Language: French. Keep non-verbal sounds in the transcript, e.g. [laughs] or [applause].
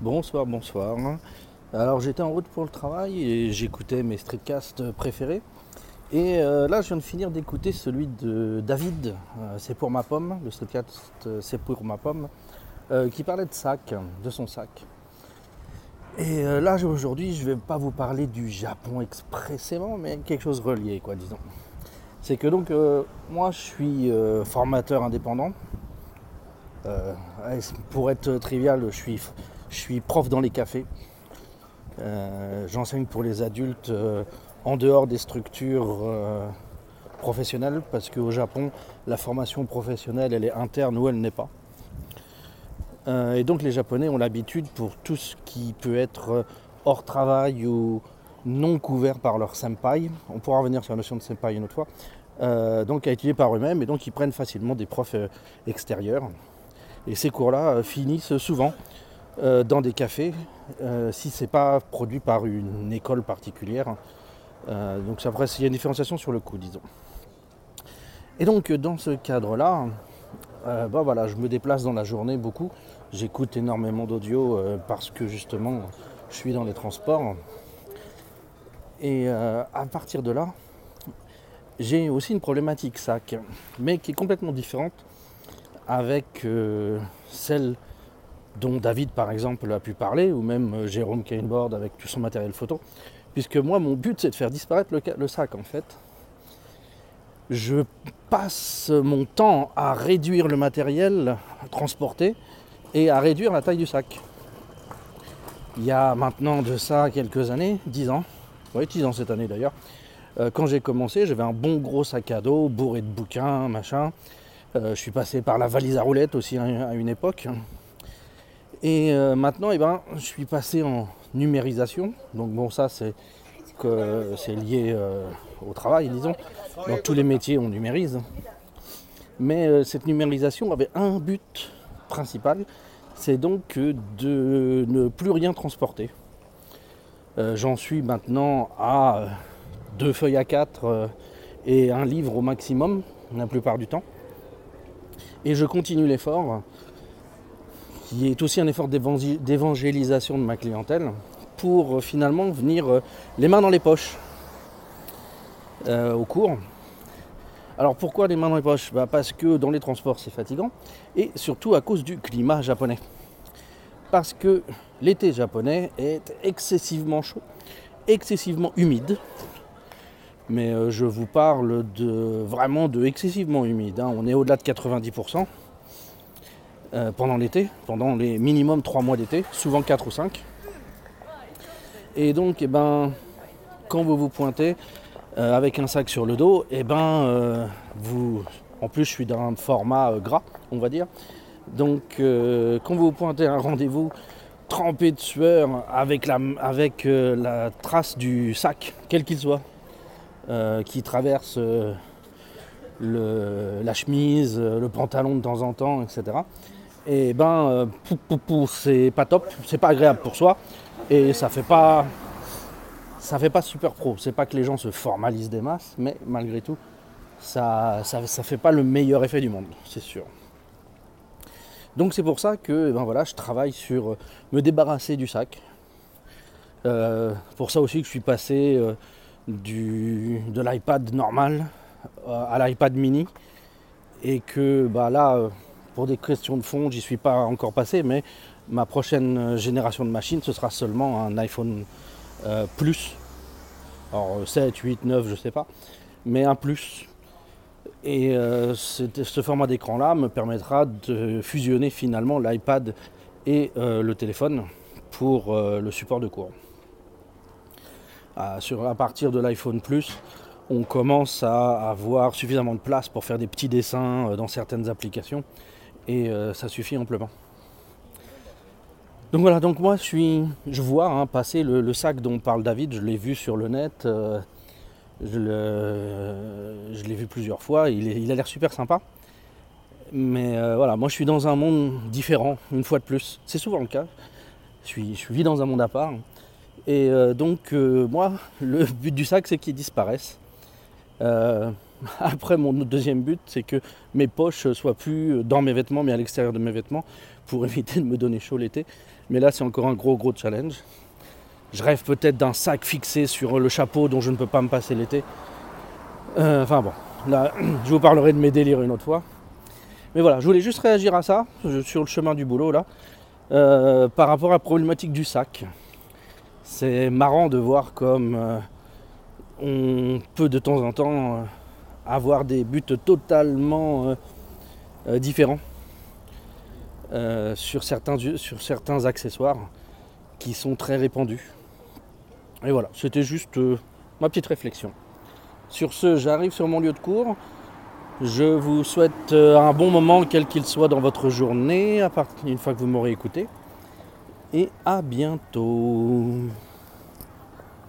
Bonsoir, bonsoir. Alors j'étais en route pour le travail et j'écoutais mes streetcasts préférés. Et euh, là je viens de finir d'écouter celui de David, euh, c'est pour ma pomme, le streetcast euh, c'est pour ma pomme, qui parlait de sac, de son sac. Et là aujourd'hui je vais pas vous parler du Japon expressément, mais quelque chose relié quoi disons. C'est que donc moi je suis formateur indépendant. Pour être trivial, je suis, je suis prof dans les cafés. Euh, J'enseigne pour les adultes euh, en dehors des structures euh, professionnelles parce qu'au Japon, la formation professionnelle, elle est interne ou elle n'est pas. Et donc les Japonais ont l'habitude pour tout ce qui peut être hors travail ou non couvert par leur senpai, on pourra revenir sur la notion de senpai une autre fois, donc à étudier par eux-mêmes et donc ils prennent facilement des profs extérieurs. Et ces cours-là finissent souvent euh, dans des cafés, euh, si c'est pas produit par une école particulière. Euh, donc après, il y a une différenciation sur le coût, disons. Et donc dans ce cadre-là, bah voilà, je me déplace dans la journée beaucoup. J'écoute énormément d'audio parce que justement, je suis dans les transports. Et à partir de là, j'ai aussi une problématique sac, mais qui est complètement différente avec celle dont David par exemple a pu parler, ou même euh, Jérôme Kainboard avec tout son matériel photo, puisque moi mon but c'est de faire disparaître le, sac en fait. Je passe mon temps à réduire le matériel transporté et à réduire la taille du sac. Il y a maintenant de ça quelques années, 10 ans, oui 10 ans cette année d'ailleurs, euh, quand j'ai commencé j'avais un bon gros sac à dos bourré de bouquins, machin. Euh, je suis passé par la valise à roulettes aussi à à une époque. Et euh, maintenant, eh ben, je suis passé en numérisation. Donc bon, ça c'est que c'est lié euh, au travail, disons. Dans tous les métiers, on numérise. Mais euh, cette numérisation avait un but principal, c'est donc de ne plus rien transporter. J'en suis maintenant à deux feuilles à quatre et un livre au maximum, la plupart du temps. Et je continue l'effort, qui est aussi un effort d'évangé- d'évangélisation de ma clientèle, pour euh, finalement venir euh, les mains dans les poches euh, au cours. Alors pourquoi les mains dans les poches? Bah, Parce que dans les transports c'est fatigant, et surtout à cause du climat japonais. Parce que l'été japonais est excessivement chaud, excessivement humide, mais je vous parle de vraiment de excessivement humide. hein. On est au-delà de 90% euh, pendant l'été, pendant les minimum 3 mois d'été, souvent 4 ou 5. Et donc, eh ben, quand vous vous pointez euh, avec un sac sur le dos, eh ben, euh, vous, en plus je suis dans un format gras, on va dire. Donc, quand vous vous pointez à un rendez-vous trempé de sueur avec la, avec, la trace du sac, quel qu'il soit, qui traverse le- la chemise, le pantalon de temps en temps, etc. Et ben, euh, c'est pas top, c'est pas agréable pour soi, et ça fait pas, ça fait pas super pro. C'est pas que les gens se formalisent des masses, mais malgré tout, ça, ça, fait pas le meilleur effet du monde, c'est sûr. Donc c'est pour ça que, eh ben voilà, je travaille sur euh, me débarrasser du sac. Euh, pour ça aussi que je suis passé du, de l'iPad normal à l'iPad mini et que bah là pour des questions de fond j'y suis pas encore passé mais ma prochaine euh, génération de machines ce sera seulement un iPhone euh, plus. Alors euh, 7, 8, 9 je sais pas mais un plus. Et euh, ce, format d'écran là me permettra de fusionner finalement l'iPad et le téléphone pour le support de cours à, sur, à partir de l'iPhone Plus, on commence à avoir suffisamment de place pour faire des petits dessins dans certaines applications et euh, ça suffit amplement. Donc voilà, donc moi je suis, je vois hein, passer le, sac dont parle David, je l'ai vu sur le net, euh, je l'ai vu plusieurs fois, il, a l'air super sympa. Mais euh, voilà, moi je suis dans un monde différent, une fois de plus. C'est souvent le cas. Je, suis, je vis dans un monde à part. Et donc, moi, le but du sac, c'est qu'il disparaisse. [laughs] Après, mon deuxième but, c'est que mes poches soient plus dans mes vêtements, mais à l'extérieur de mes vêtements, pour [laughs] éviter de me donner chaud l'été. Mais là, c'est encore un gros, gros challenge. Je rêve peut-être d'un sac fixé sur le chapeau dont je ne peux pas me passer l'été. Euh, enfin bon, là, [clears throat] je vous parlerai de mes délires une autre fois. Mais voilà, je voulais juste réagir à ça, sur le chemin du boulot là, euh, par rapport à la problématique du sac. C'est marrant de voir comme euh, on peut de temps en temps avoir des buts totalement différents sur, certains, sur certains accessoires qui sont très répandus. Et voilà, c'était juste ma petite réflexion. Sur ce, j'arrive sur mon lieu de cours. Je vous souhaite euh, un bon moment, quel qu'il soit dans votre journée, à une fois que vous m'aurez écouté. Et à bientôt.